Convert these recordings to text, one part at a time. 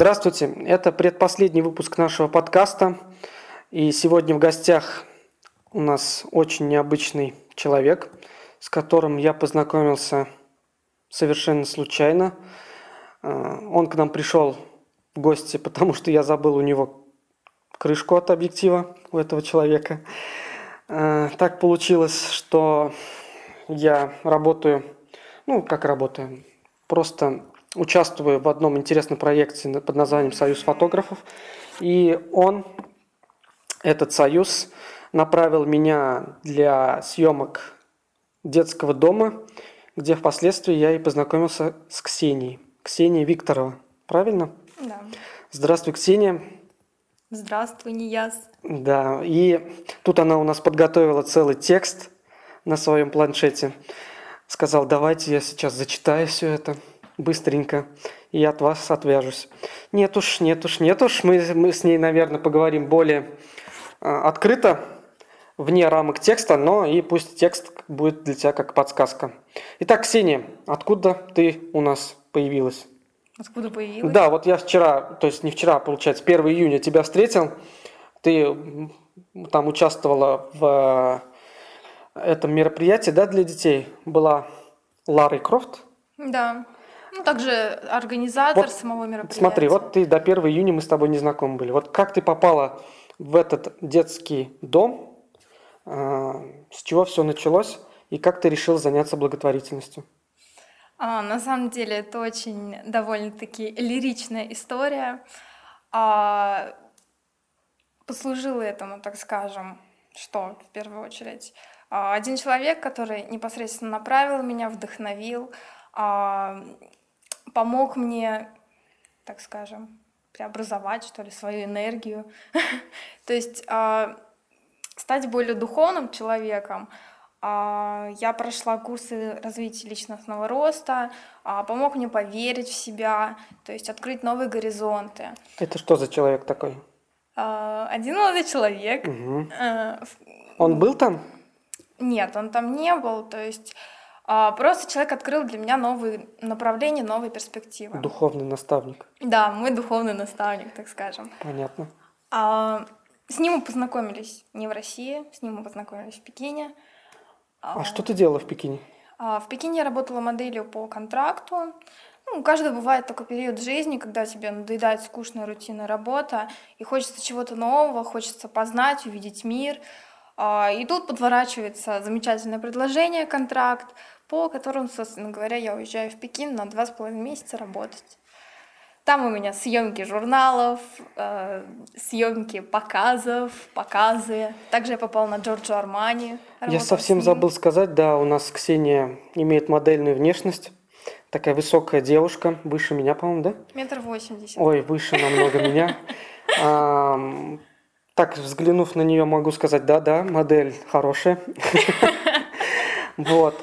Здравствуйте, это предпоследний выпуск нашего подкаста. И сегодня в гостях у нас очень необычный человек, с которым я познакомился совершенно случайно. Э, он к нам пришел в гости, потому что я забыл у него крышку от объектива у этого человека. Э, так получилось, что я работаю, ну, как работаю, просто участвую в одном интересном проекте под названием «Союз фотографов». И он, этот союз, направил меня для съемок детского дома, где впоследствии я и познакомился с Ксенией. Ксения Викторова. Правильно? Да. Здравствуй, Ксения. Здравствуй, Нияз. Да, и тут она у нас подготовила целый текст на своем планшете. Сказал, давайте я сейчас зачитаю все это быстренько и от вас отвяжусь. Нет уж, нет уж, нет уж, мы, мы с ней, наверное, поговорим более э, открыто, вне рамок текста, но и пусть текст будет для тебя как подсказка. Итак, Ксения, откуда ты у нас появилась? Откуда появилась? Да, вот я вчера, то есть не вчера, получается, 1 июня тебя встретил. Ты там участвовала в э, этом мероприятии, да, для детей. Была Ларой Крофт. Да. Ну, также организатор Вот самого мероприятия. Смотри, вот ты до 1 июня мы с тобой не знакомы были. Вот как ты попала в этот детский дом, э, с чего все началось, и как ты решил заняться благотворительностью? А, на самом деле это очень довольно-таки лиричная история. А, послужило этому, так скажем, что в первую очередь? А, один человек, который непосредственно направил меня, вдохновил, а, помог мне, так скажем, преобразовать, что ли, свою энергию. То есть а, стать более духовным человеком. А, Я прошла курсы развития личностного роста, а, помог мне поверить в себя, то есть открыть новые горизонты. Это что за человек такой? Один молодой человек, в- Он был там? нет, он там не был, то есть просто человек открыл для меня новые направления, новые перспективы. Духовный наставник. Да, мой духовный наставник, так скажем. Понятно. А, С ним мы познакомились не в России, с ним мы познакомились в Пекине. А что ты делала в Пекине? А, В Пекине я работала моделью по контракту. Ну, у каждого бывает такой период жизни, когда тебе надоедает скучная рутинная работа, и хочется чего-то нового, хочется познать, увидеть мир. А, И тут подворачивается замечательное предложение, контракт, по которому, собственно говоря, я уезжаю в Пекин на два с половиной месяца работать. Там у меня съемки журналов, э, съемки показов, показы. Также я попала на Джорджо Армани. Я совсем забыл сказать, да, у нас Ксения имеет модельную внешность. Такая высокая девушка, выше меня, по-моему, да? Метр восемьдесят. Ой, выше намного меня. Так, взглянув на нее, могу сказать, да-да, модель хорошая. Вот.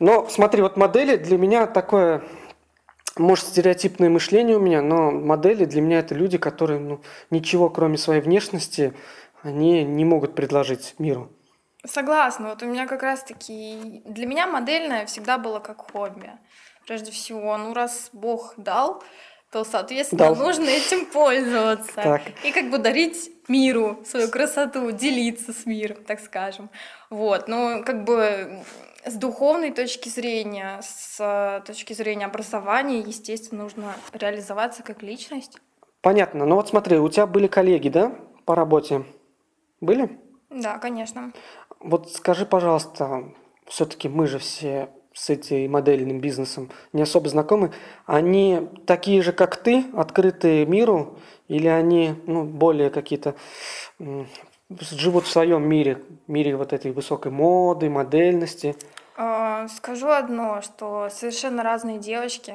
Но смотри, вот модели для меня такое, может, стереотипное мышление у меня, но модели для меня это люди, которые ну, ничего, кроме своей внешности, они не могут предложить миру. Согласна. Вот у меня как раз-таки... Для меня модельное всегда было как хобби. Прежде всего, ну раз Бог дал, то, соответственно, Дал. нужно этим пользоваться. Так. И как бы дарить миру свою красоту, делиться с миром, так скажем. Вот. Но как бы с духовной точки зрения, с э, точки зрения образования, естественно, нужно реализоваться как личность. Понятно. Ну вот смотри, у тебя были коллеги, да, по работе? Были? Да, конечно. Вот скажи, пожалуйста, все-таки мы же все с этим модельным бизнесом не особо знакомы. Они такие же, как ты, открытые миру, или они ну, более какие-то живут в своем мире, мире вот этой высокой моды, модельности? А, Скажу одно, что совершенно разные девочки,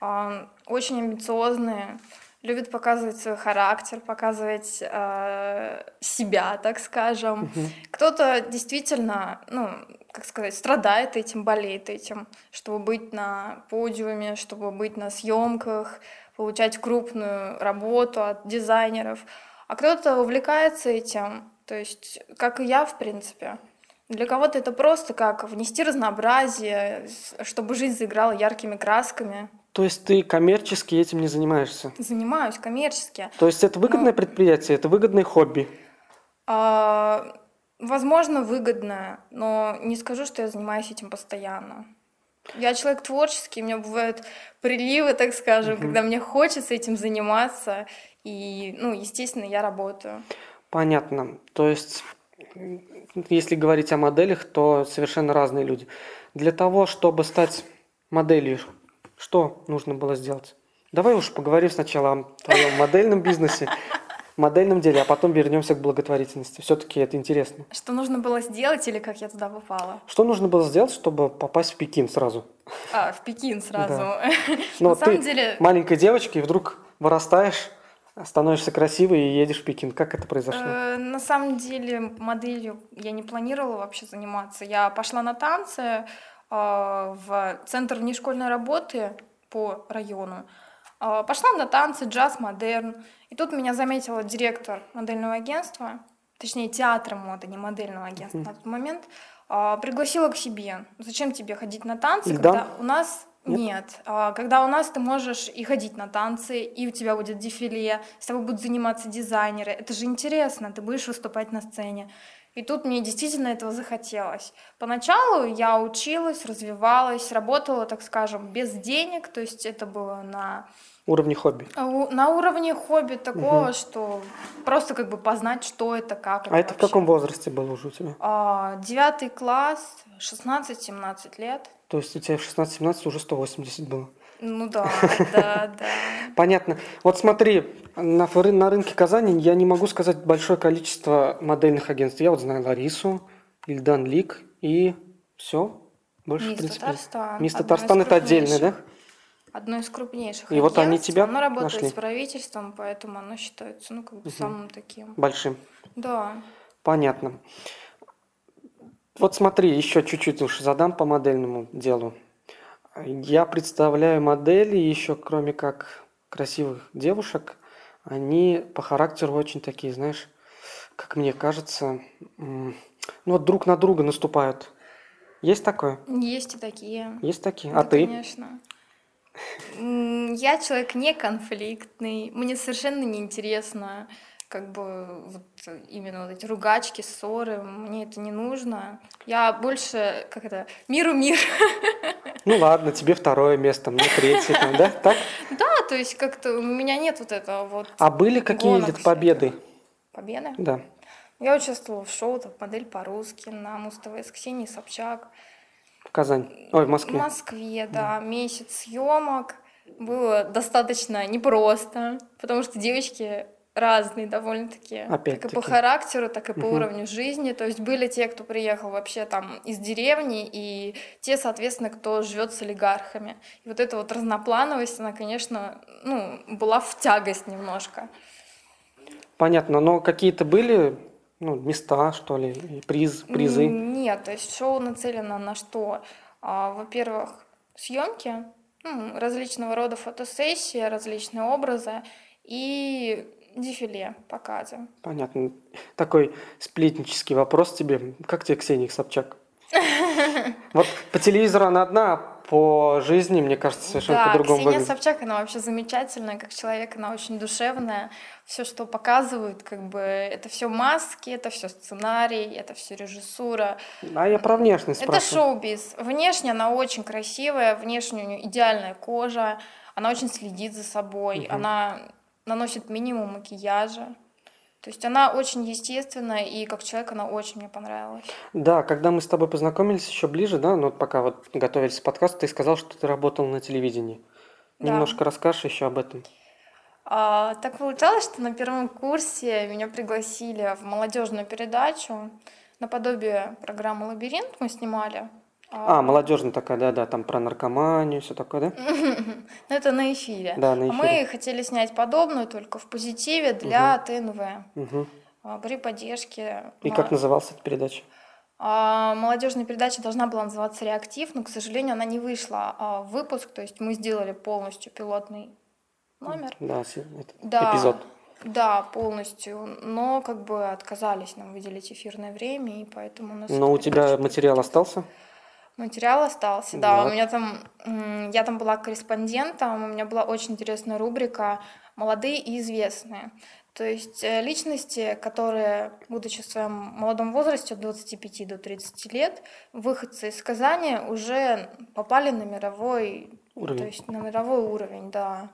а, очень амбициозные, любят показывать свой характер, показывать а, себя, так скажем. Кто-то действительно, ну, как сказать, страдает этим, болеет этим, чтобы быть на подиуме, чтобы быть на съемках, получать крупную работу от дизайнеров. А кто-то увлекается этим, то есть, как и я, в принципе. Для кого-то это просто как внести разнообразие, чтобы жизнь заиграла яркими красками. То есть ты коммерчески этим не занимаешься? Занимаюсь коммерчески. То есть это выгодное Ну. предприятие, это выгодное хобби. А, возможно, выгодно, но не скажу, что я занимаюсь этим постоянно. Я человек творческий, у меня бывают приливы, так скажем, Мгм. когда мне хочется этим заниматься, и, ну, естественно, я работаю. Понятно. То есть, если говорить о моделях, то совершенно разные люди. Для того, чтобы стать моделью, что нужно было сделать? Давай уж поговорим сначала о твоем модельном бизнесе, модельном деле, а потом вернемся к благотворительности. Все-таки это интересно. Что нужно было сделать или как я туда попала? Что нужно было сделать, чтобы попасть в Пекин сразу? А, в Пекин сразу. Ну, На вот самом ты деле, маленькая девочка, и вдруг вырастаешь, становишься красивой и едешь в Пекин. Как это произошло? э, на самом деле моделью я не планировала вообще заниматься. Я пошла на танцы э, в центр внешкольной работы по району. Э, Пошла на танцы, джаз, модерн. И тут меня заметила директор модельного агентства, точнее театра моды, не модельного агентства на тот момент, пригласила к себе. Зачем тебе ходить на танцы, Ильдан? когда у нас Нет? нет. А, Когда у нас ты можешь и ходить на танцы, и у тебя будет дефиле, с тобой будут заниматься дизайнеры. Это же интересно, ты будешь выступать на сцене. И тут мне действительно этого захотелось. Поначалу я училась, развивалась, работала, так скажем, без денег, то есть это было на Уровни хобби. а На уровне хобби такого, Мгм. что просто как бы познать, что это, как это А это в вообще. каком возрасте было уже у тебя? А, Девятый класс, 16-17 лет. То есть у тебя в 16-17 уже 180 было. Ну да, да, да. Понятно. Вот смотри, на, на рынке Казани я не могу сказать большое количество модельных агентств. Я вот знаю Ларису, Ильдан Лик и все. Больше, в Мисс принципе. Татарстан. Мисс Татарстан это отдельное, да? Одно из крупнейших И вот они тебя Оно работает нашли? с правительством, поэтому оно считается, ну, как бы Мгм. самым таким. Большим. Да. Понятно. Вот смотри, еще чуть-чуть уж задам по модельному делу. Я представляю модели еще, кроме как красивых девушек, они по характеру очень такие, знаешь, как мне кажется, ну вот друг на друга наступают. Есть такое? Есть и такие. Есть такие? Да, А ты? Конечно. Я человек не конфликтный. Мне совершенно не интересно, как бы вот именно вот эти ругачки, ссоры. Мне это не нужно. Я больше, как это, миру мир. Ну ладно, тебе второе место, мне третье, там, да? Так? Да, то есть как-то у меня нет вот этого вот А были всяких. победы? победы. Да. Я участвовала в шоу «Топ модель по-русски» на Муз-ТВ с Ксенией Собчак. В Казань. Ой, в В Москве. Москве, да, месяц съемок. Было достаточно непросто, потому что девочки разные довольно-таки. Как и по характеру, так и по Мгм. уровню жизни. То есть были те, кто приехал вообще там из деревни, и те, соответственно, кто живет с олигархами. И вот эта вот разноплановость, она, конечно, ну, была в тягость немножко. Понятно, но какие-то были ну, места, что ли, приз, призы? Нет, то есть шоу нацелено на что? А, во-первых, съемки, м, различного рода фотосессии, различные образы и дефиле, показы. Понятно. Такой сплетнический вопрос тебе. Как тебе Ксения Собчак? Вот по телевизору она одна, а по жизни, мне кажется, совершенно да, по-другому Ксения выглядит. Собчак, она вообще замечательная, как человек, она очень душевная. Все, что показывают, как бы, это все маски, это все сценарий, это все режиссура. А я про внешность Это шоу-биз. Внешне она очень красивая, внешне у нее идеальная кожа, она очень следит за собой, Мгм. она наносит минимум макияжа. То есть она очень естественная, и как человек она очень мне понравилась. Да, когда мы с тобой познакомились еще ближе, да, ну вот пока вот готовились к подкасту, ты сказал, что ты работал на телевидении. Да. Немножко расскажешь еще об этом. А, так получалось, что на первом курсе меня пригласили в молодежную передачу наподобие программы «Лабиринт» мы снимали. А, молодежная такая, да-да, там про наркоманию, все такое, да? Ну, это на эфире. Да, на А эфире. мы хотели снять подобную, только в позитиве для ТНВ. А, при поддержке. И как называлась эта передача? А, молодежная передача должна была называться «Реактив», но, к сожалению, она не вышла а, в выпуск, то есть мы сделали полностью пилотный номер. Да, Да, эпизод. Да, полностью, но как бы отказались нам выделить эфирное время, и поэтому у нас Но у тебя материал остался? Материал остался, да. Да. У меня там, я там была корреспондентом, у меня была очень интересная рубрика «Молодые и известные». То есть э, личности, которые, будучи в своем молодом возрасте от 25 до 30 лет, выходцы из Казани, уже попали на мировой, то Уровень. есть на мировой уровень, да.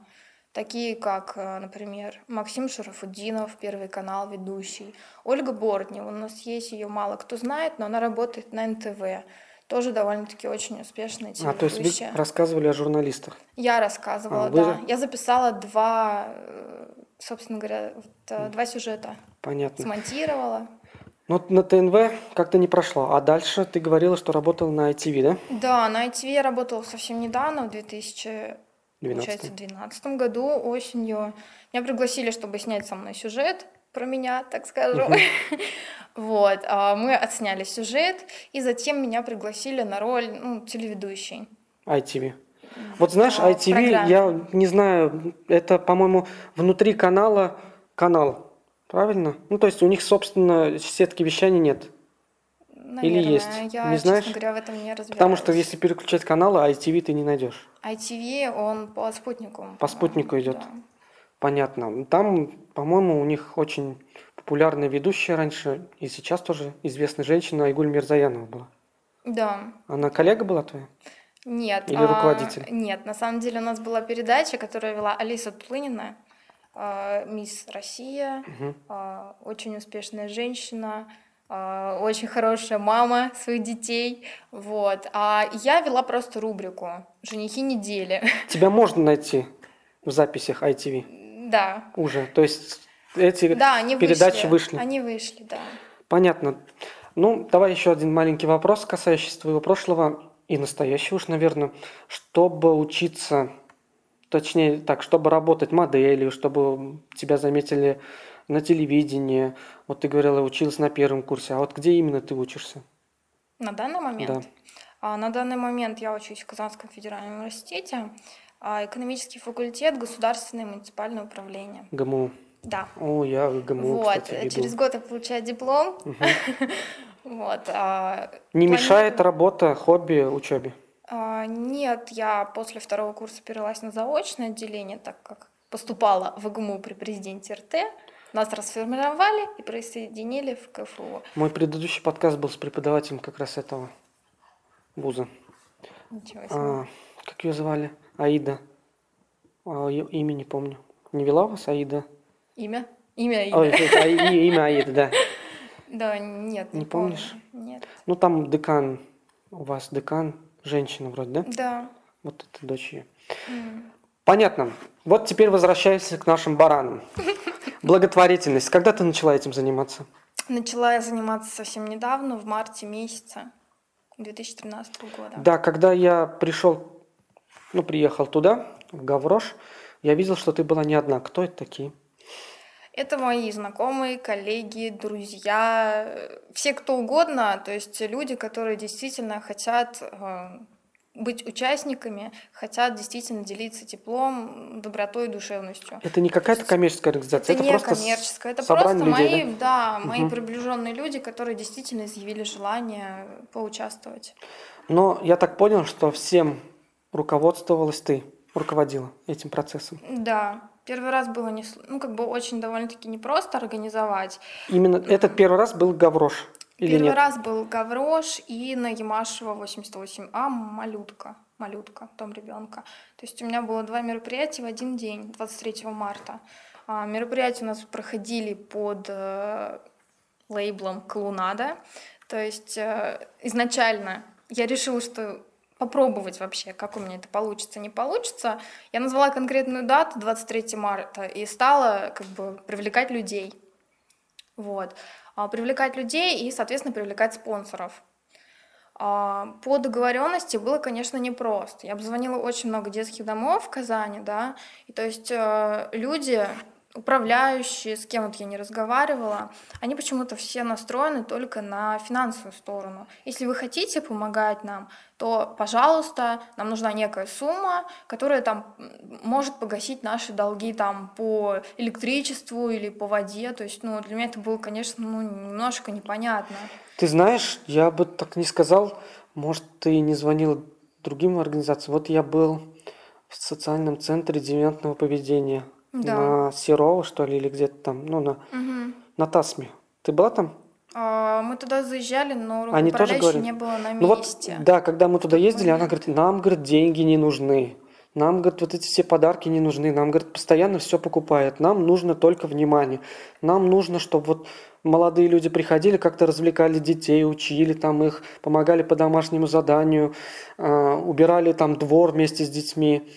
Такие как, э, например, Максим Шарафуддинов, Первый канал ведущий, Ольга Бортнева, у нас есть ее мало кто знает, но она работает на НТВ. Тоже довольно-таки очень успешная А, то есть вы рассказывали о журналистах. Я рассказывала, А, вы да. Я записала два, э, собственно говоря, вот, э, два сюжета. Понятно. Смонтировала. Ну, вот на ТНВ как-то не прошло. А дальше ты говорила, что работала на ITV, да? Да, на ITV я работала совсем недавно, в 2000, 12 получается, 2012 году, осенью. Меня пригласили, чтобы снять со мной сюжет про меня, так скажем. Вот, а мы отсняли сюжет, и затем меня пригласили на роль ну, телеведущей. ITV. Вот знаешь, ITV, программе. я не знаю, это, по-моему, внутри канала канал. Правильно? Ну, то есть у них, собственно, сетки вещания нет. Наверное, есть? я, Не честно знаешь? говоря, в этом не разбираюсь. Потому что если переключать каналы, ITV ты не найдешь. ITV, он по спутнику. По спутнику идет. да. Понятно. Там, по-моему, у них очень популярная ведущая раньше, и сейчас тоже известная женщина Айгуль Мирзаянова была. Да. Она коллега была твоя? Нет. Или а, руководитель? Нет, на самом деле у нас была передача, которую вела Алиса Туплынина, а, мисс Россия, а, очень успешная женщина, а, очень хорошая мама своих детей, вот. А я вела просто рубрику «Женихи недели», Тебя можно найти в записях ITV да. уже. То есть эти Да, они передачи вышли. вышли. Они вышли, да. Понятно. Ну, давай еще один маленький вопрос, касающийся твоего прошлого и настоящего уж, наверное. Чтобы учиться, точнее так, чтобы работать моделью, чтобы тебя заметили на телевидении. Вот ты говорила, училась на первом курсе. А вот где именно ты учишься? На данный момент? Да. А, На данный момент я учусь в Казанском федеральном университете, экономический факультет, государственное и муниципальное управление. ГМУ. Да. О, я ГМУ, вот, кстати, через год я получаю диплом. Вот. а, Не мешает работа, хобби, учебе? а, Нет, я после второго курса перевелась на заочное отделение, так как поступала в ИГМУ при президенте РТ. Нас расформировали и присоединили в КФУ. Мой предыдущий подкаст был с преподавателем как раз этого вуза. Ничего себе. А, как ее звали? Аида. А, её имя не помню. Не вела вас Аида? Имя? Имя Ой, имя. это и- имя Аида, да. Да, нет, Не не, помню. помнишь? Нет. Ну, там декан, у вас декан, женщина вроде, да? Да. Вот это дочь ее. М. Понятно. Вот теперь возвращаясь к нашим баранам. Благотворительность. Когда ты начала этим заниматься? Начала я заниматься совсем недавно, в марте месяце 2013 года. Да, когда я пришел, ну, приехал туда, в Гаврош, я видел, что ты была не одна. Кто это такие? Это мои знакомые, коллеги, друзья, все кто угодно, то есть люди, которые действительно хотят э, быть участниками, хотят действительно делиться теплом, добротой и душевностью. Это не какая-то коммерческая организация, Это, это, не просто коммерческое, это просто людей, мои, да, мои Мгм. приближенные люди, которые действительно изъявили желание поучаствовать. Но я так понял, что всем руководствовалась ты, руководила этим процессом. Да, первый раз было не, ну как бы очень довольно-таки непросто организовать. Именно этот первый раз был Гаврош или Первый нет? раз был Гаврош и на Ямашева 88А малютка, малютка, дом ребенка. То есть у меня было два мероприятия в один день, 23 марта. А, мероприятия у нас проходили под э, лейблом Клоунада. То есть э, изначально я решила, что попробовать вообще, как у меня это получится, не получится. Я назвала конкретную дату, 23 марта, и стала как бы привлекать людей. Вот. А, Привлекать людей и, соответственно, привлекать спонсоров. А, По договоренности было, конечно, непросто. Я обзвонила очень много детских домов в Казани, да, и то есть э, люди, управляющие, с кем вот я не разговаривала, они почему-то все настроены только на финансовую сторону. Если вы хотите помогать нам, то, пожалуйста, нам нужна некая сумма, которая там может погасить наши долги там по электричеству или по воде. То есть, ну, для меня это было, конечно, ну, немножко непонятно. Ты знаешь, я бы так не сказал. Может, ты не звонил другим организациям? Вот я был в социальном центре девиантного поведения Да. на Серова, что ли, или где-то там, ну, на, Мгм. на Тасме. Ты была там? А, Мы туда заезжали, но Они тоже руководящей говорят? не было на Ну вот, месте. да, когда мы туда ездили, она Мгм. говорит, нам, говорит, деньги не нужны. Нам, говорит, вот эти все подарки не нужны. Нам, говорит, постоянно все покупает. Нам нужно только внимание. Нам нужно, чтобы вот молодые люди приходили, как-то развлекали детей, учили там их, помогали по домашнему заданию, а, убирали там двор вместе с детьми.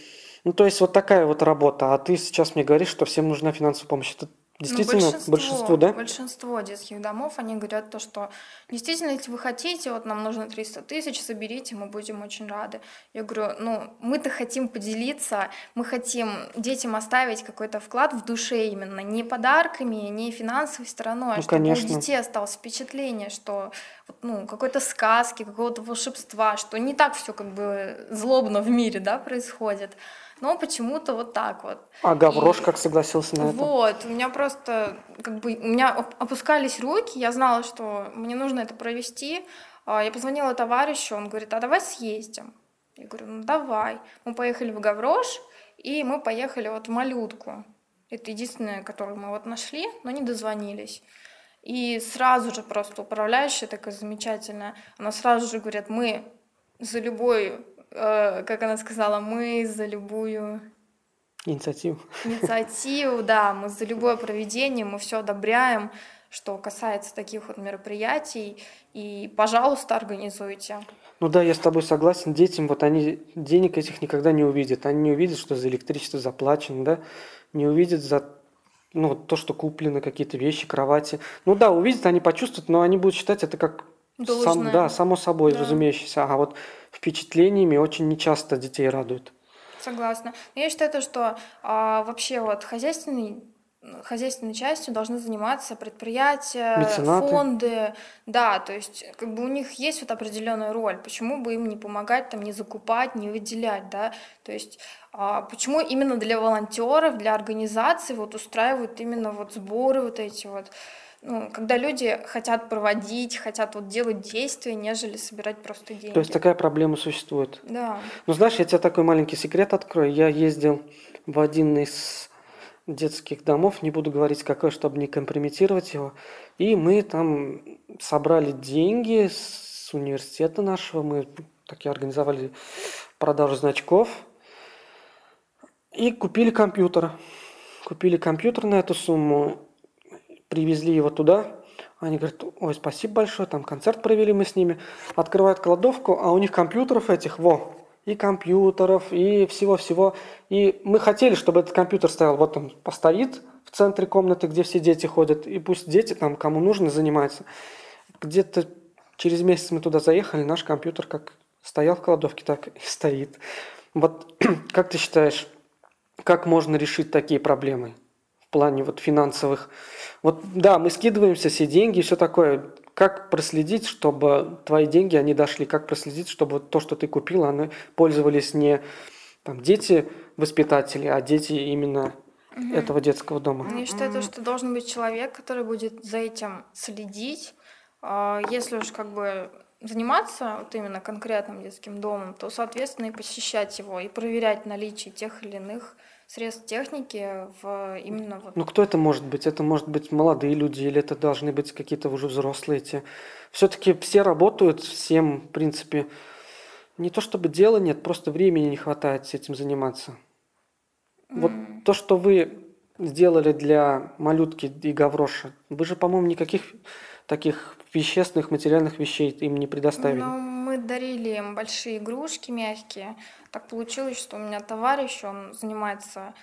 Ну, то есть вот такая вот работа. А ты сейчас мне говоришь, что всем нужна финансовая помощь. Это Ну, действительно большинство, да? большинство детских домов, они говорят то, что действительно, если вы хотите, вот нам нужно 300 тысяч, соберите, мы будем очень рады. Я говорю, ну, мы-то хотим поделиться, мы хотим детям оставить какой-то вклад в душе именно, не подарками, не финансовой стороной, а Ну, чтобы конечно. у детей осталось впечатление, что ну, какой-то сказки, какого-то волшебства, что не так все как бы злобно в мире, да, происходит. Но почему-то вот так вот. А Гаврош И- как согласился на это? Вот, у меня просто, как бы, у меня оп- опускались руки, я знала, что мне нужно это провести. А, Я позвонила товарищу, он говорит, а давай съездим. Я говорю, ну давай. Мы поехали в Гаврош, и мы поехали вот в Малютку. Это единственное, которую мы вот нашли, но не дозвонились. И сразу же просто управляющая такая замечательная, она сразу же говорит, мы за любой, э, как она сказала, мы за любую Инициативу. инициативу, да, мы за любое проведение, мы все одобряем, что касается таких вот мероприятий, и, пожалуйста, организуйте. Ну да, я с тобой согласен. Детям вот они денег этих никогда не увидят. Они не увидят, что за электричество заплачено, да, не увидят за ну, то, что куплены какие-то вещи, кровати. Ну да, увидят, они почувствуют, но они будут считать это как сам, да, само собой Да. разумеющееся. А вот впечатлениями очень нечасто детей радуют. Согласна. Но я считаю, то, что а, вообще вот хозяйственный хозяйственной частью должны заниматься предприятия, Меценаты. фонды, да, то есть как бы у них есть вот определенная роль, почему бы им не помогать, там, не закупать, не выделять, да, то есть а, почему именно для волонтеров, для организаций вот устраивают именно вот сборы вот эти вот, ну, когда люди хотят проводить, хотят вот делать действия, нежели собирать просто деньги. То есть такая проблема существует. Да. Ну, знаешь, я тебе такой маленький секрет открою. Я ездил в один из детских домов, не буду говорить какой, чтобы не компрометировать его. И мы там собрали деньги с университета нашего. Мы такие организовали продажу значков. И купили компьютер. Купили компьютер на эту сумму. Привезли его туда. Они говорят, ой, спасибо большое, там концерт провели мы с ними. Открывают кладовку, а у них компьютеров этих, во, и компьютеров, и всего-всего. И мы хотели, чтобы этот компьютер стоял, вот он постоит в центре комнаты, где все дети ходят, и пусть дети там, кому нужно, занимаются. Где-то через месяц мы туда заехали, наш компьютер как стоял в кладовке, так и стоит. Вот как ты считаешь, как можно решить такие проблемы в плане вот финансовых? Вот да, мы скидываемся все деньги и все такое. Как проследить, чтобы твои деньги, они дошли? Как проследить, чтобы вот то, что ты купил, они пользовались не там, дети воспитатели, а дети именно этого детского дома? Я считаю, то, что должен быть человек, который будет за этим следить. А, Если уж как бы заниматься вот именно конкретным детским домом, то, соответственно, и посещать его, и проверять наличие тех или иных средств техники в именно вот Ну, кто это может быть? Это может быть молодые люди или это должны быть какие-то уже взрослые эти? Все-таки все работают, всем, в принципе, не то чтобы дела нет, просто времени не хватает с этим заниматься. Вот М. то, что вы сделали для малютки и Гавроша, вы же, по-моему, никаких таких вещественных, материальных вещей им не предоставили. Ну, мы дарили им большие игрушки мягкие. Так получилось, что у меня товарищ, он занимается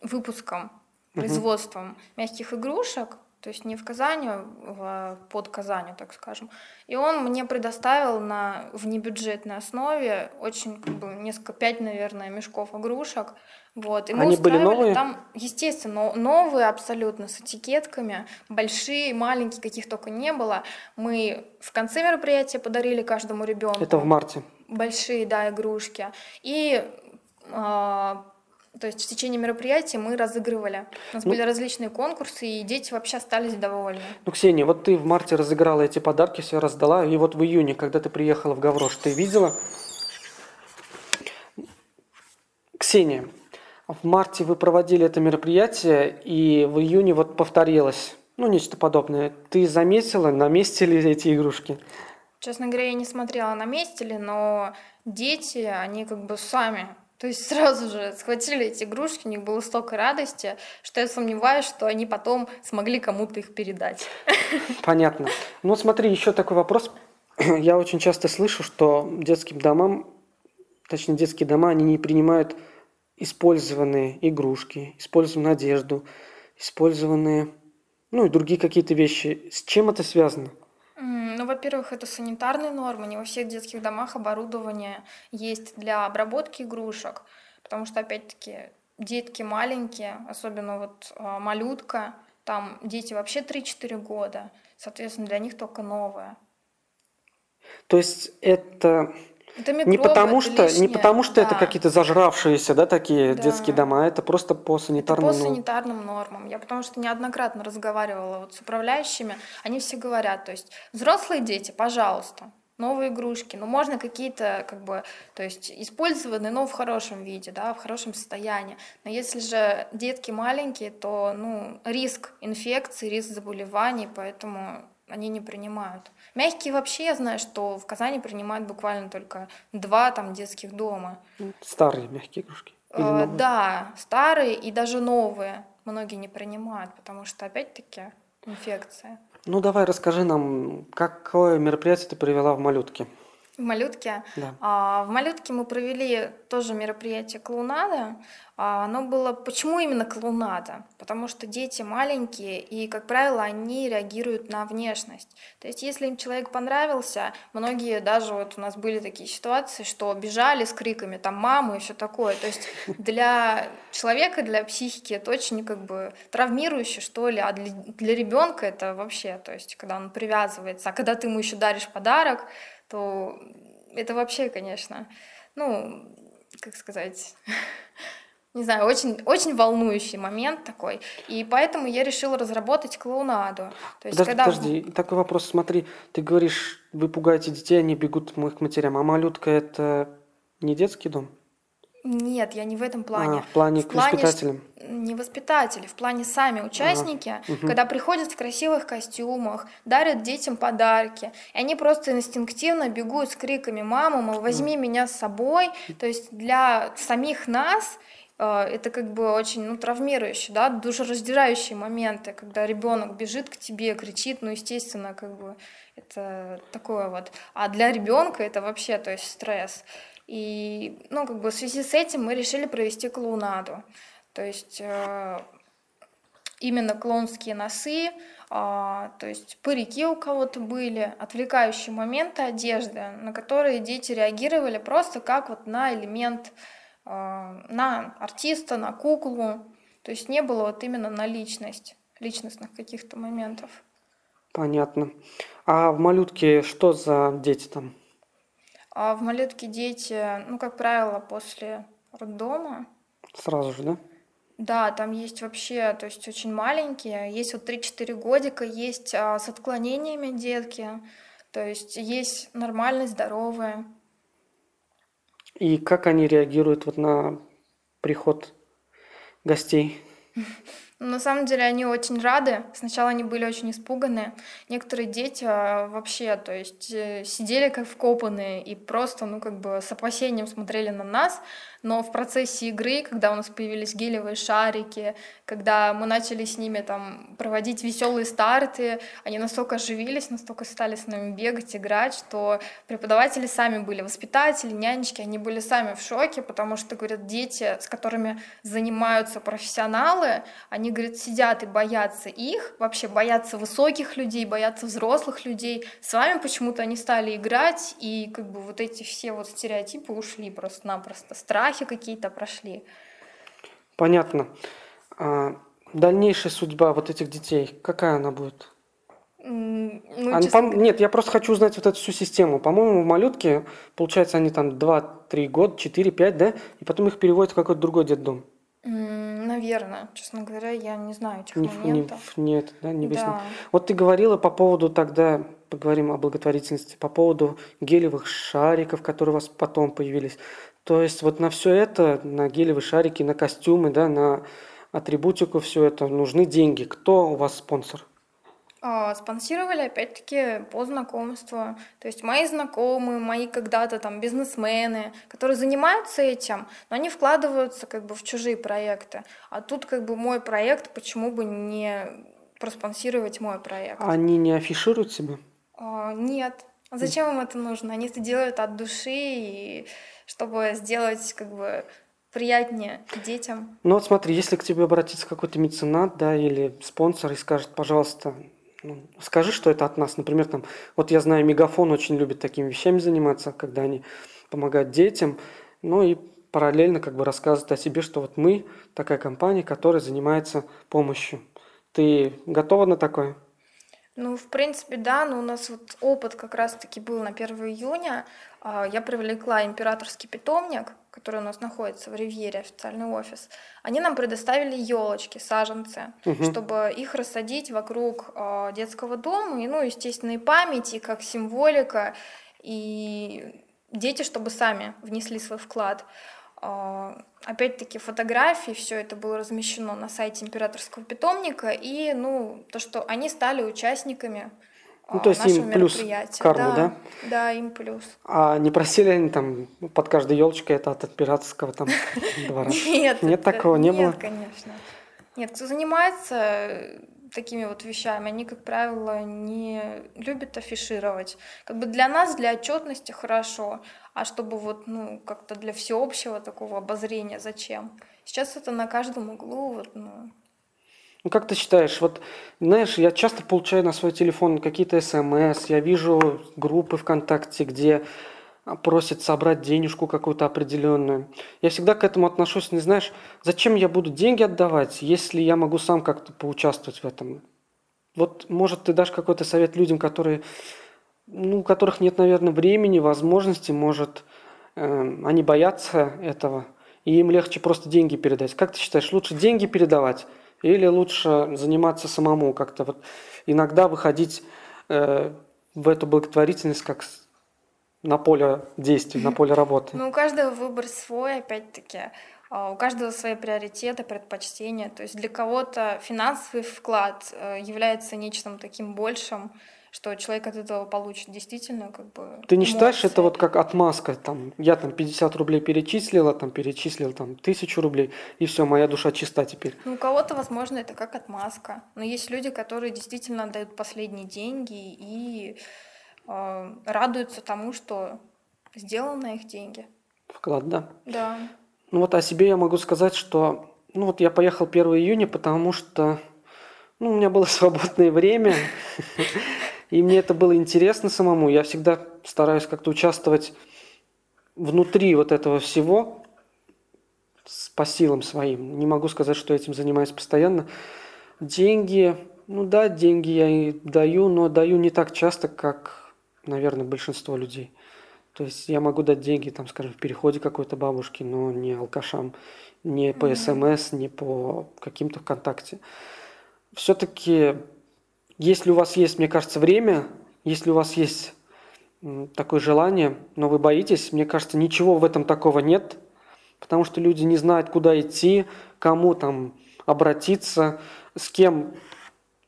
выпуском, производством мягких игрушек, то есть не в Казани, в, под Казанью, так скажем. И он мне предоставил на внебюджетной основе очень, как бы, несколько, пять, наверное, мешков игрушек. Вот. И мы Они были новые? там, естественно, новые абсолютно, с этикетками, большие, маленькие, каких только не было. Мы в конце мероприятия подарили каждому ребенку Это в марте. большие, да, игрушки. И а, то есть в течение мероприятия мы разыгрывали. У нас Ну- были различные конкурсы, и дети вообще остались довольны. Ну, Ксения, вот ты в марте разыграла эти подарки, все раздала, и вот в июне, когда ты приехала в Гаврош, ты видела? Ксения, в марте вы проводили это мероприятие, и в июне вот повторилось, ну, нечто подобное. Ты заметила, на месте ли эти игрушки? Честно говоря, я не смотрела на месте ли, но дети, они как бы сами, то есть сразу же схватили эти игрушки, у них было столько радости, что я сомневаюсь, что они потом смогли кому-то их передать. Понятно. Ну, смотри, еще такой вопрос. Я очень часто слышу, что детским домам, точнее, детские дома, они не принимают использованные игрушки, использованную одежду, использованные, ну, и другие какие-то вещи. С чем это связано? Ну, во-первых, это санитарные нормы. Не во всех детских домах оборудование есть для обработки игрушек, потому что, опять-таки, детки маленькие, особенно вот а, малютка, там дети вообще 3-4 года, соответственно, для них только новое. То есть это Это не микробы, потому это что, не лишнее, потому что это да. какие-то зажравшиеся, да, такие Да. детские дома, а это просто по Это санитарному. по санитарным нормам. Я потому что неоднократно разговаривала вот с управляющими, они все говорят, то есть взрослые дети, пожалуйста, новые игрушки, но можно какие-то как бы, то есть использованные, но в хорошем виде, да, в хорошем состоянии. Но если же детки маленькие, то ну риск инфекции, риск заболеваний, поэтому они не принимают. Мягкие вообще я знаю, что в Казани принимают буквально только два там детских дома. Старые мягкие игрушки. Э? Да, старые и даже новые многие не принимают, потому что опять-таки инфекция. Ну, давай расскажи нам, какое мероприятие ты провела в Малютке? В малютке. Да. а, в малютке мы провели тоже мероприятие клоунада. А, Оно было... Почему именно клоунада? Потому что дети маленькие, и, как правило, они реагируют на внешность. То есть, если им человек понравился, многие даже вот у нас были такие ситуации, что бежали с криками там маму и все такое. То есть для человека, для психики это очень как бы травмирующе, что ли, а для, для ребенка это вообще, то есть когда он привязывается, а когда ты ему еще даришь подарок, то это вообще, конечно, ну, как сказать, не знаю, очень, очень волнующий момент такой. И поэтому я решила разработать клоунаду. То есть, Подожди, когда... подожди, такой вопрос, смотри, ты говоришь, вы пугаете детей, они бегут к матерям, а малютка это не детский дом? Нет, я не в этом плане. А, в плане В к плане, воспитателям. Не воспитатели, в плане сами участники, мгм. когда приходят в красивых костюмах, дарят детям подарки, и они просто инстинктивно бегут с криками «мама, мол, возьми меня с собой». То есть для самих нас э, это как бы очень ну, травмирующие, да, душераздирающие моменты, когда ребенок бежит к тебе, кричит, ну, естественно, как бы это такое вот. А для ребенка это вообще, то есть стресс. И, ну, как бы в связи с этим мы решили провести клоунаду. То есть э, именно клоунские носы, а, то есть парики у кого-то были, отвлекающие моменты одежды, на которые дети реагировали просто как вот на элемент, а, на артиста, на куклу. То есть не было вот именно на личность, личностных каких-то моментов. Понятно. А в малютке что за дети там? А в малютке дети, ну, как правило, после роддома, Сразу же, да? Да, там есть вообще, то есть очень маленькие, есть вот 3-4 годика, есть а, с отклонениями детки, то есть есть нормальные, здоровые. И как они реагируют вот на приход гостей? На самом деле они очень рады. Сначала они были очень испуганы. Некоторые дети а, вообще, то есть э, сидели как вкопанные и просто, ну как бы с опасением смотрели на нас. Но в процессе игры, когда у нас появились гелевые шарики, когда мы начали с ними там проводить веселые старты, они настолько оживились, настолько стали с нами бегать, играть, что преподаватели сами были, воспитатели, нянечки, они были сами в шоке, потому что, говорят, дети, с которыми занимаются профессионалы, они, говорят, сидят и боятся их, вообще боятся высоких людей, боятся взрослых людей. С вами почему-то они стали играть, и как бы вот эти все вот стереотипы ушли просто-напросто. Страхи какие-то прошли. Понятно. А дальнейшая судьба вот этих детей, какая она будет? Ну, Они, честно пом- Нет, я просто хочу узнать вот эту всю систему. По-моему, в малютке, получается, они там 2-3 года, 4-5, да? И потом их переводят в какой-то другой детдом. наверное, честно говоря, я не знаю этих Не, моментов. не, нет, да, не выяснил. Да. Вот ты говорила по поводу тогда, поговорим о благотворительности, по поводу гелевых шариков, которые у вас потом появились. То есть вот на все это, на гелевые шарики, на костюмы, да, на атрибутику, все это нужны деньги. Кто у вас спонсор? А, спонсировали опять-таки по знакомству. То есть мои знакомые, мои когда-то там бизнесмены, которые занимаются этим, но они вкладываются как бы в чужие проекты. А тут как бы мой проект, почему бы не проспонсировать мой проект? Они не афишируют себя? А, нет. Зачем им это нужно? Они это делают от души, и чтобы сделать как бы приятнее детям. Ну вот смотри, если к тебе обратится какой-то меценат, да, или спонсор и скажет, пожалуйста, ну, скажи, что это от нас. Например, там, вот я знаю, Мегафон очень любит такими вещами заниматься, когда они помогают детям, ну и параллельно как бы рассказывают о себе, что вот мы такая компания, которая занимается помощью. Ты готова на такое? Ну, в принципе, да, но у нас вот опыт как раз-таки был на 1 июня. А, Я привлекла императорский питомник, который у нас находится в Ривьере, официальный офис. Они нам предоставили елочки, саженцы, Мгм. чтобы их рассадить вокруг а, детского дома, и, ну, естественно, и память, и как символика, и дети, чтобы сами внесли свой вклад. А, Опять-таки фотографии, все это было размещено на сайте императорского питомника, и ну то, что они стали участниками Ну, а, то есть им плюс мероприятия. карму, да? Да, им плюс. А не просили они там под каждой елочкой это от императорского там двора? Нет, Нет такого, не было? Нет, конечно. Нет, кто занимается такими вот вещами, они, как правило, не любят афишировать. Как бы для нас, для отчетности хорошо, а чтобы вот, ну, как-то для всеобщего такого обозрения зачем? Сейчас это на каждом углу, вот, ну, Ну, как ты считаешь, вот, знаешь, я часто получаю на свой телефон какие-то смс, я вижу группы ВКонтакте, где а, просят собрать денежку какую-то определенную. Я всегда к этому отношусь, не знаешь, зачем я буду деньги отдавать, если я могу сам как-то поучаствовать в этом. Вот, может, ты дашь какой-то совет людям, которые, ну, у которых нет, наверное, времени, возможности, может, э, они боятся этого, и им легче просто деньги передать. Как ты считаешь, лучше деньги передавать или лучше заниматься самому, как-то вот иногда выходить э, в эту благотворительность как на поле действий, на поле работы? Ну, у каждого выбор свой, опять-таки. А, У каждого свои приоритеты, предпочтения. То есть для кого-то финансовый вклад э, является нечто таким большим, что человек от этого получит действительно как бы Ты не считаешь эмоции. это вот как отмазка? Там, я там 50 рублей перечислила, там перечислил там тысячу рублей, и все, моя душа чиста теперь. Ну, у кого-то, возможно, это как отмазка. Но есть люди, которые действительно отдают последние деньги и радуются тому, что сделано на их деньги. Вклад, да. Да. Ну вот о себе я могу сказать, что ну вот я поехал 1 июня, потому что ну, у меня было свободное время, и мне это было интересно самому. Я всегда стараюсь как-то участвовать внутри вот этого всего по силам своим. Не могу сказать, что этим занимаюсь постоянно. Деньги, ну да, деньги я и даю, но даю не так часто, как, наверное, большинство людей. То есть я могу дать деньги, там, скажем, в переходе какой-то бабушке, но не алкашам, не по. СМС, не по каким-то ВКонтакте. Все-таки, если у вас есть, мне кажется, время, если у вас есть такое желание, но вы боитесь, мне кажется, ничего в этом такого нет, потому что люди не знают, куда идти, кому там обратиться, с кем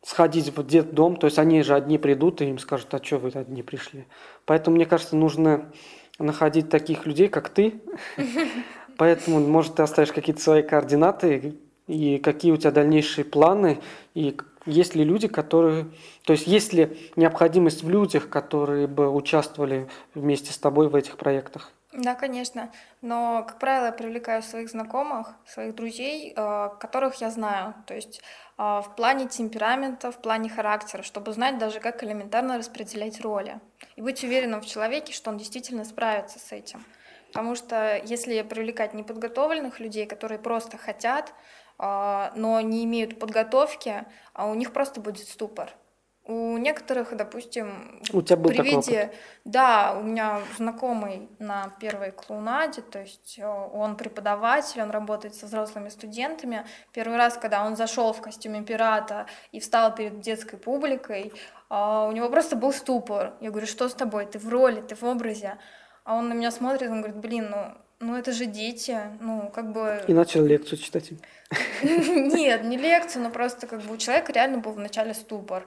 сходить в детдом, то есть они же одни придут и им скажут, а что вы одни пришли. Поэтому, мне кажется, нужно находить таких людей, как ты. Поэтому, может, ты оставишь какие-то свои координаты и какие у тебя дальнейшие планы, и есть ли люди, которые... То есть есть ли необходимость в людях, которые бы участвовали вместе с тобой в этих проектах? Да, конечно. Но, как правило, я привлекаю своих знакомых, своих друзей, э, которых я знаю. То есть э, в плане темперамента, в плане характера, чтобы знать даже, как элементарно распределять роли. И быть уверенным в человеке, что он действительно справится с этим. Потому что если привлекать неподготовленных людей, которые просто хотят, э, но не имеют подготовки, а у них просто будет ступор. У некоторых, допустим, У тебя был при такой виде, опыт? да, у меня знакомый на первой клоунаде, то есть э, он преподаватель, он работает со взрослыми студентами. Первый раз, когда он зашел в костюме пирата и встал перед детской публикой, а, у него просто был ступор. Я говорю, что с тобой? Ты в роли, ты в образе. А он на меня смотрит, он говорит, блин, ну, ну это же дети, ну как бы... И начал лекцию читать им. Нет, не лекцию, но просто как бы у человека реально был вначале ступор.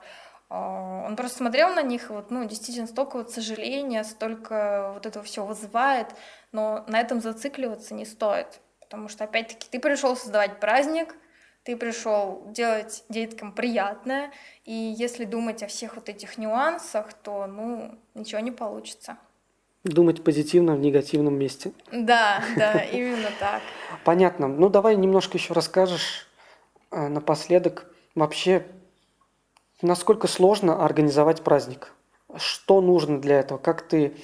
А, Он просто смотрел на них, и вот, ну, действительно, столько вот сожаления, столько вот этого всего вызывает, но на этом зацикливаться не стоит, потому что, опять-таки, ты пришел создавать праздник, ты пришел делать деткам приятное, и если думать о всех вот этих нюансах, то, ну, ничего не получится. Думать позитивно в негативном месте. Да, да, именно так. Понятно. Ну, давай немножко еще расскажешь э, напоследок вообще, насколько сложно организовать праздник? Что нужно для этого? Как ты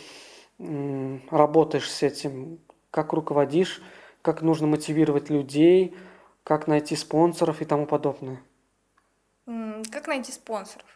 работаешь с этим? Как руководишь? Как нужно мотивировать людей? Как найти спонсоров и тому подобное? Как найти спонсоров?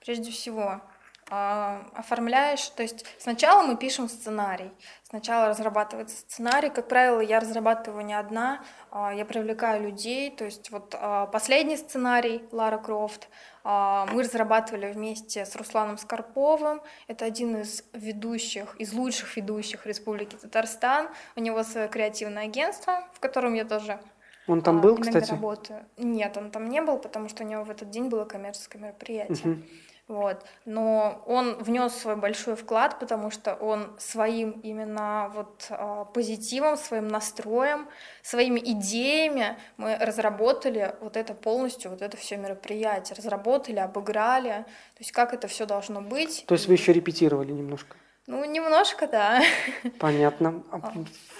Прежде всего, оформляешь, то есть сначала мы пишем сценарий, сначала разрабатывается сценарий, как правило, я разрабатываю не одна, а, я привлекаю людей, то есть вот а, последний сценарий Лара Крофт а, мы разрабатывали вместе с Русланом Скорповым, это один из ведущих, из лучших ведущих Республики Татарстан, у него свое креативное агентство, в котором я тоже Он там а, был, кстати? работаю. Нет, он там не был, потому что у него в этот день было коммерческое мероприятие. Мгм. Вот. Но он внес свой большой вклад, потому что он своим именно вот а, позитивом, своим настроем, своими идеями мы разработали вот это полностью, вот это все мероприятие, разработали, обыграли, то есть как это все должно быть. То есть вы еще репетировали немножко? Ну, немножко, да. Понятно. А.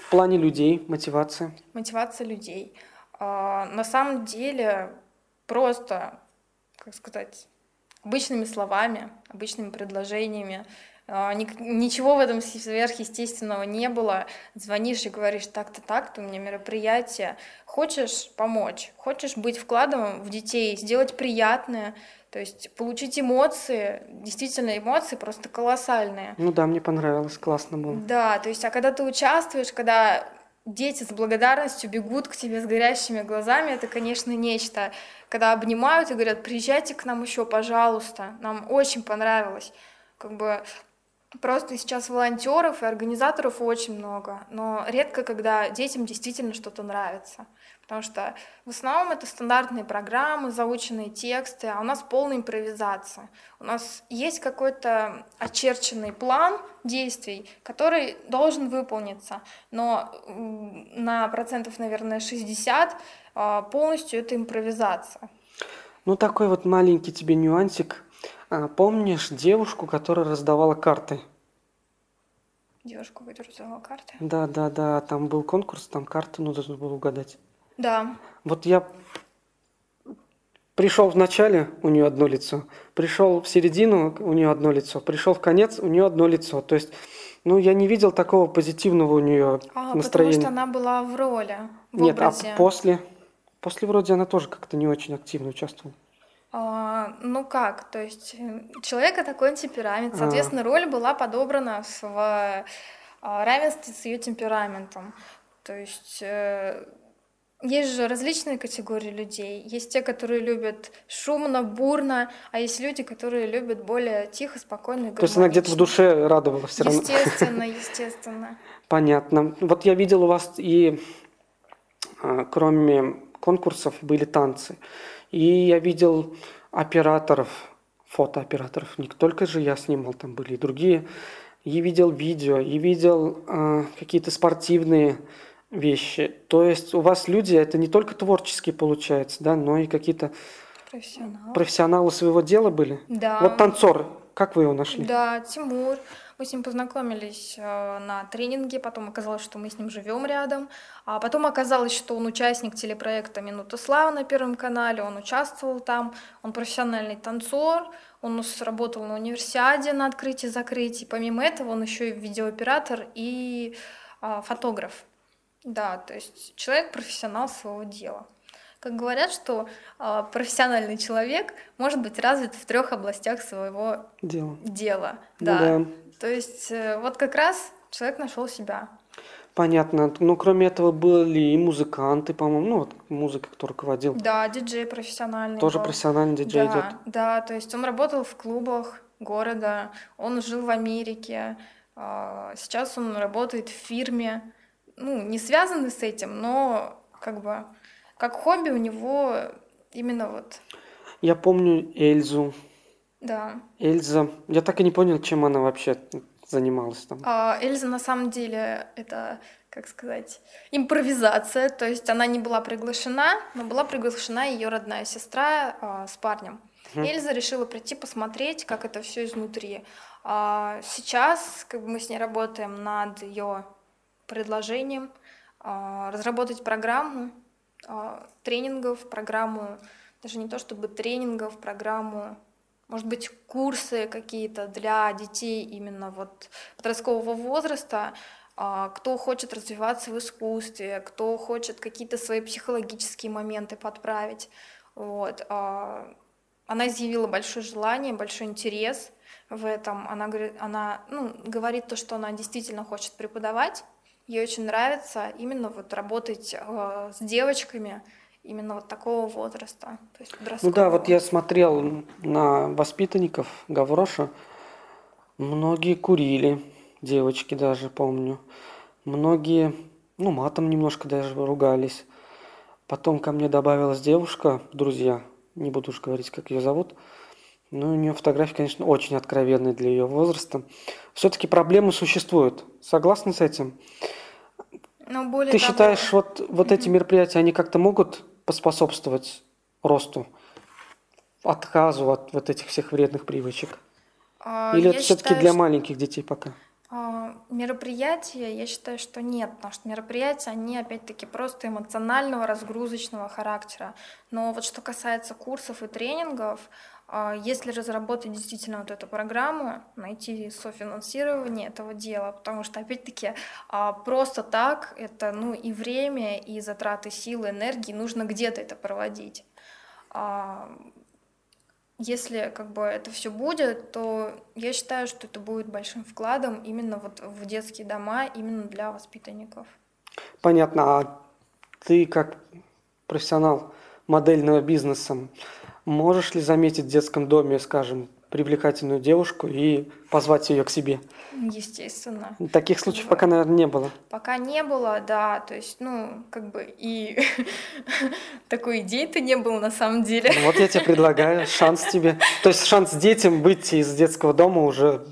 В плане людей, мотивация? Мотивация людей. А, На самом деле просто, как сказать, обычными словами, обычными предложениями. А, Ничего в этом сверхъестественного не было. Звонишь и говоришь, так-то, так-то, у меня мероприятие. Хочешь помочь, хочешь быть вкладом в детей, сделать приятное, то есть получить эмоции, действительно эмоции просто колоссальные. Ну да, мне понравилось, классно было. Да, то есть, а когда ты участвуешь, когда дети с благодарностью бегут к тебе с горящими глазами, это, конечно, нечто. Когда обнимают и говорят, приезжайте к нам еще, пожалуйста, нам очень понравилось. Как бы просто сейчас волонтеров и организаторов очень много, но редко, когда детям действительно что-то нравится. Потому что в основном это стандартные программы, заученные тексты, а у нас полная импровизация. У нас есть какой-то очерченный план действий, который должен выполниться, но на процентов, наверное, 60 а, полностью это импровизация. Ну, такой вот маленький тебе нюансик. А, Помнишь девушку, которая раздавала карты? Девушку, которая взяла карты. Да, да, да, там был конкурс, там карты нужно было угадать. Да, Вот я пришел в начале, у нее одно лицо, пришел в середину, у нее одно лицо, пришел в конец, у нее одно лицо. То есть, ну, я не видел такого позитивного у нее а, потому настроения. что она была в роли, в Нет, образе. а после, после вроде она тоже как-то не очень активно участвовала. А, ну как, то есть э, человека такой темперамент, А. соответственно, роль была подобрана в а, равенстве с ее темпераментом. То есть э, есть же различные категории людей. Есть те, которые любят шумно, бурно, а есть люди, которые любят более тихо, спокойно То есть она где-то в душе радовалась все равно. Естественно, естественно. Понятно. Вот я видел у вас и а, кроме конкурсов были танцы. И я видел операторов, фотооператоров. Не только же я снимал, там были и другие. И видел видео, и видел а, какие-то спортивные вещи. То есть у вас люди, это не только творческие получается, да, но и какие-то Профессионал. профессионалы своего дела были. Да. Вот танцор, как вы его нашли? Да, Тимур. Мы с ним познакомились э, на тренинге, потом оказалось, что мы с ним живем рядом, а потом оказалось, что он участник телепроекта «Минута славы» на Первом канале, он участвовал там, он профессиональный танцор, он у нас работал на универсиаде на открытии-закрытии, помимо этого он еще и видеооператор и а, фотограф. Да, то есть человек профессионал своего дела. Как говорят, что а, профессиональный человек может быть развит в трех областях своего Дело. дела. Ну Да. да. То есть э, вот как раз человек нашел себя. Понятно. Ну, кроме этого, были и музыканты, по-моему. Ну, вот музыка, кто руководил. Да, диджей профессиональный. Тоже был. профессиональный диджей да, идет. Да, то есть он работал в клубах города, он жил в Америке, а, сейчас он работает в фирме, ну, не связанный с этим, но как бы как хобби у него именно вот, Я помню Эльзу. да. Эльза. Я так и не понял, чем она вообще занималась там. А Эльза на самом деле это, как сказать, импровизация, то есть она не была приглашена, но была приглашена ее родная сестра а, с парнем. Мгм. Эльза решила прийти посмотреть, как это все изнутри. А, сейчас как бы мы с ней работаем над ее предложением а, разработать программу а, тренингов, программу, даже не то чтобы тренингов, программу, может быть, курсы какие-то для детей именно вот подросткового возраста, а, кто хочет развиваться в искусстве, кто хочет какие-то свои психологические моменты подправить. Вот. Она изъявила большое желание, большой интерес в этом. Она, она ну, говорит то, что она действительно хочет преподавать. Ей очень нравится именно вот работать э, с девочками именно вот такого возраста, то есть Ну да, вот я смотрел на воспитанников Гавроша. Многие курили, девочки даже, помню. Многие, ну, матом немножко даже ругались. Потом ко мне добавилась девушка, друзья, не буду уж говорить, как ее зовут. Но у нее фотографии, конечно, очень откровенные для ее возраста. Все-таки проблемы существуют. Согласны с этим? Но более Ты того, считаешь, вот, вот эти мероприятия, они как-то могут поспособствовать росту, отказу от вот этих всех вредных привычек? а, Или я это все-таки для что, маленьких детей пока? а, мероприятия, я считаю, что нет, потому что мероприятия, они опять-таки просто эмоционального, разгрузочного характера. Но вот что касается курсов и тренингов, если разработать действительно вот эту программу, найти софинансирование этого дела, потому что, опять-таки, а, просто так это, ну, и время, и затраты силы, энергии, нужно где-то это проводить. А, Если как бы это все будет, то я считаю, что это будет большим вкладом именно вот в детские дома, именно для воспитанников. Понятно. А ты как профессионал модельного бизнеса, можешь ли заметить в детском доме, скажем, привлекательную девушку и позвать ее к себе? Естественно. Таких случаев пока, наверное, не было. Пока не было, да, то есть, ну, как бы и такой идеи-то не было на самом деле. Вот я тебе предлагаю шанс тебе. То есть шанс детям выйти из детского дома уже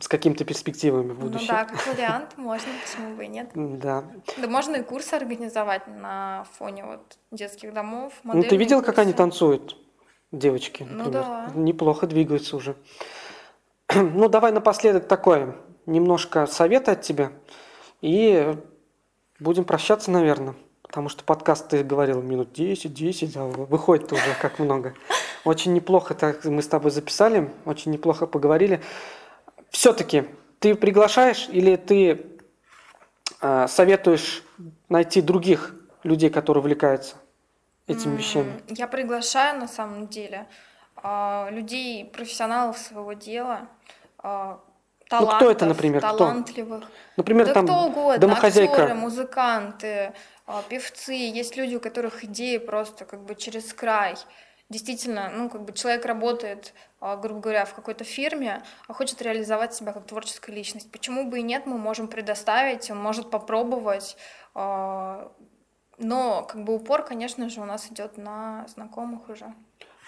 с какими-то перспективами в Ну будущем. да, как вариант, можно, почему бы и нет. Да. Да можно и курсы организовать на фоне вот детских домов. Ну ты видел, как они курсы. танцуют, девочки, Ну например? да. Неплохо двигаются уже. Ну давай напоследок такое, немножко совета от тебя, и будем прощаться, наверное. Потому что подкаст, ты говорил, минут 10, 10, а выходит уже как много. Очень неплохо так мы с тобой записали, очень неплохо поговорили. Все-таки ты приглашаешь или ты э, советуешь найти других людей, которые увлекаются этими вещами? Я приглашаю на самом деле а, людей, профессионалов своего дела, а, Ну, кто это, талантов, например, кто? талантливых. Например, Да там кто угодно, домохозяйка. актеры, музыканты, а, певцы. Есть люди, у которых идеи просто как бы через край. Действительно, ну, как бы человек работает, а, грубо говоря, в какой-то фирме, а хочет реализовать себя как творческая личность. Почему бы и нет, мы можем предоставить, он может попробовать. а, Но, как бы, упор, конечно же, у нас идет на знакомых уже.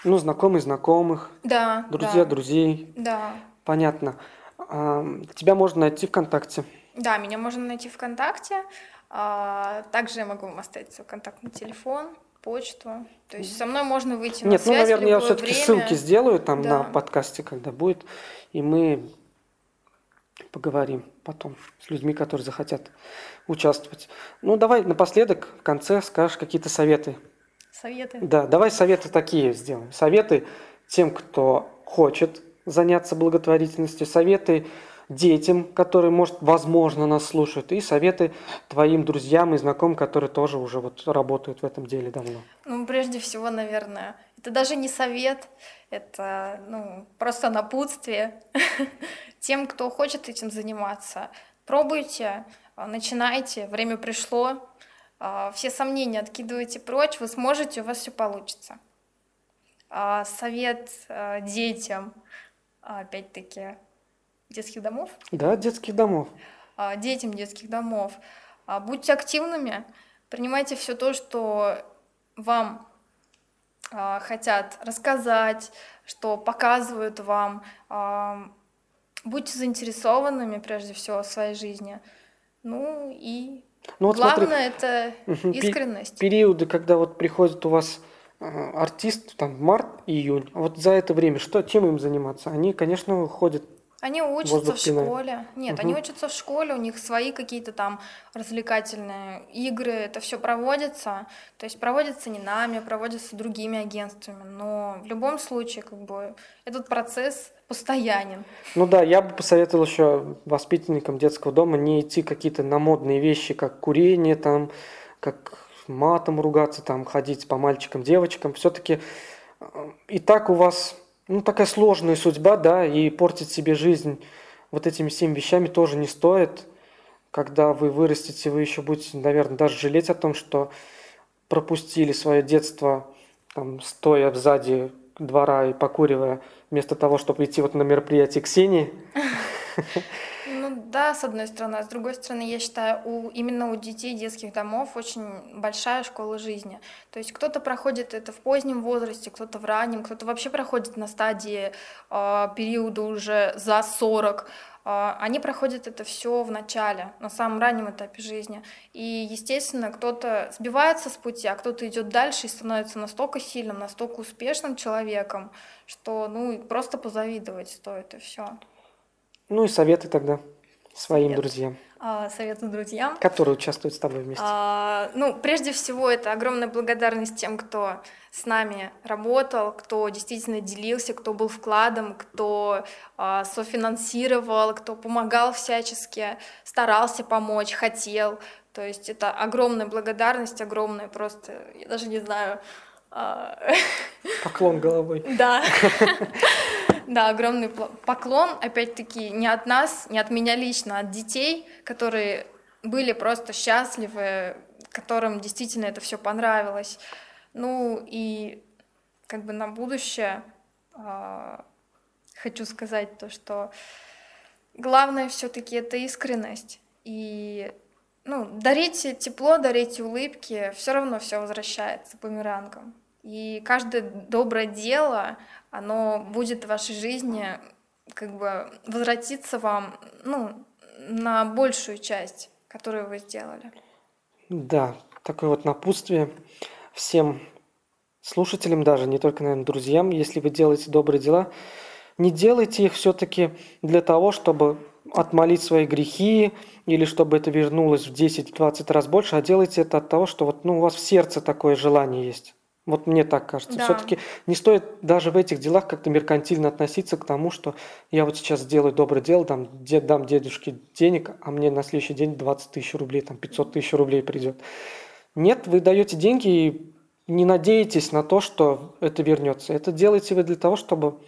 Ну, знакомые знакомых, Да, друзья да, друзей. да. Понятно. А, Тебя можно найти ВКонтакте. Да, меня можно найти ВКонтакте. Также я могу вам оставить свой контактный телефон, почту. То есть со мной можно выйти на Нет, ну, связь в наверное, я все-таки время. ссылки сделаю там Да. на подкасте, когда будет, и мы поговорим потом с людьми, которые захотят участвовать. Ну, давай напоследок, в конце скажешь какие-то советы. Советы. Да, давай советы такие сделаем. Советы тем, кто хочет заняться благотворительностью, советы детям, которые, может, возможно, нас слушают, и советы твоим друзьям и знакомым, которые тоже уже вот работают в этом деле давно? Ну, прежде всего, наверное, это даже не совет, это ну, просто напутствие тем, кто хочет этим заниматься. Пробуйте, начинайте, время пришло, а, все сомнения откидывайте прочь, вы сможете, у вас все получится. А, совет а, детям, опять-таки, детских домов? Да, детских домов. Детям детских домов. Будьте активными, принимайте все то, что вам хотят рассказать, что показывают вам. Будьте заинтересованными прежде всего в своей жизни. Ну и ну, вот главное смотри, это искренность. Периоды, когда вот приходит у вас а, артист, там март, июнь, вот за это время что, чем им заниматься? Они, конечно, ходят они учатся в школе. Нет, угу. они учатся в школе, у них свои какие-то там развлекательные игры, это все проводится. То есть проводится не нами, проводится другими агентствами. Но в любом случае, как бы, этот процесс постоянен. Ну да, я бы посоветовал еще воспитанникам детского дома не идти какие-то на модные вещи, как курение, там, как матом ругаться, там, ходить по мальчикам, девочкам. Все-таки э, и так у вас ну, такая сложная судьба, да, и портить себе жизнь вот этими всеми вещами тоже не стоит. Когда вы вырастете, вы еще будете, наверное, даже жалеть о том, что пропустили свое детство, там, стоя сзади двора и покуривая, вместо того, чтобы идти вот на мероприятие Ксении. Да, с одной стороны. А с другой стороны, я считаю, у, именно у детей детских домов очень большая школа жизни. То есть кто-то проходит это в позднем возрасте, кто-то в раннем, кто-то вообще проходит на стадии э, периода уже за 40. А, они проходят это все в начале, на самом раннем этапе жизни. И, естественно, кто-то сбивается с пути, а кто-то идет дальше и становится настолько сильным, настолько успешным человеком, что ну просто позавидовать стоит и все. Ну и советы тогда своим Совет. друзьям. А, советы друзьям. Которые участвуют с тобой вместе. А, ну, прежде всего, это огромная благодарность тем, кто с нами работал, кто действительно делился, кто был вкладом, кто а, софинансировал, кто помогал всячески, старался помочь, хотел. То есть это огромная благодарность, огромная просто, я даже не знаю. А, Поклон головой. Да. Да, огромный поклон, опять-таки, не от нас, не от меня лично, а от детей, которые были просто счастливы, которым действительно это все понравилось. Ну и как бы на будущее э, хочу сказать то, что главное все-таки это искренность. И ну, дарите тепло, дарите улыбки, все равно все возвращается бумерангом. И каждое доброе дело, оно будет в вашей жизни как бы возвратиться вам, ну, на большую часть, которую вы сделали. Да, такое вот напутствие всем слушателям даже, не только, наверное, друзьям, если вы делаете добрые дела, не делайте их все-таки для того, чтобы отмолить свои грехи или чтобы это вернулось в 10-20 раз больше, а делайте это от того, что вот, ну, у вас в сердце такое желание есть. Вот мне так кажется. Да. Все-таки не стоит даже в этих делах как-то меркантильно относиться к тому, что я вот сейчас сделаю доброе дело, там, дед, дам дедушке денег, а мне на следующий день 20 тысяч рублей, там 500 тысяч рублей придет. Нет, вы даете деньги и не надеетесь на то, что это вернется. Это делаете вы для того, чтобы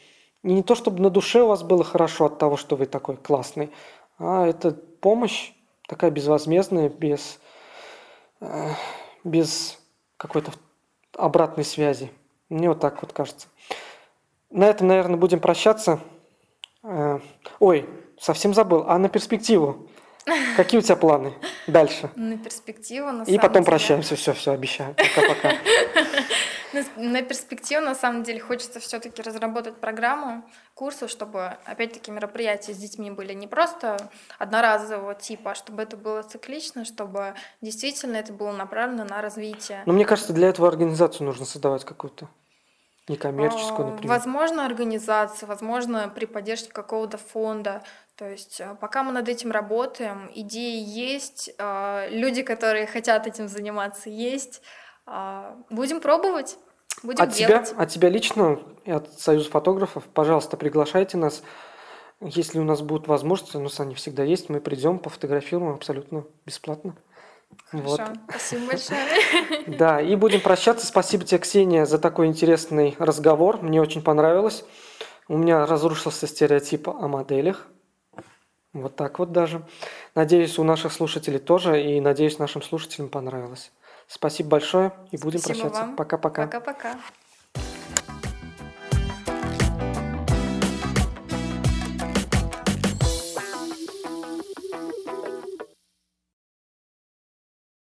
не то, чтобы на душе у вас было хорошо от того, что вы такой классный, а это помощь такая безвозмездная, без, э, без какой-то обратной связи. Мне вот так вот кажется. На этом, наверное, будем прощаться. Э, ой, совсем забыл. А на перспективу? Какие у тебя планы дальше? На перспективу, на И потом деле... прощаемся. Все, все, обещаю. Пока-пока. На перспективу, на самом деле, хочется все-таки разработать программу курсов, чтобы, опять-таки, мероприятия с детьми были не просто одноразового типа, а чтобы это было циклично, чтобы действительно это было направлено на развитие. Но мне кажется, для этого организацию нужно создавать какую-то некоммерческую, а, например. Возможно, организация, возможно, при поддержке какого-то фонда. То есть а, пока мы над этим работаем, идеи есть, а, люди, которые хотят этим заниматься, есть. Будем пробовать. Будем от делать. Тебя, от тебя лично и от Союза фотографов, пожалуйста, приглашайте нас Если у нас будут возможности, у нас они всегда есть, мы придем, пофотографируем абсолютно бесплатно. Вот. Хорошо, спасибо большое. Да, и будем прощаться. Спасибо тебе, Ксения, за такой интересный разговор. Мне очень понравилось. У меня разрушился стереотип о моделях. Вот так вот даже. Надеюсь, у наших слушателей тоже, и надеюсь, нашим слушателям понравилось. Спасибо большое, и будем Спасибо прощаться. Пока-пока. Пока-пока.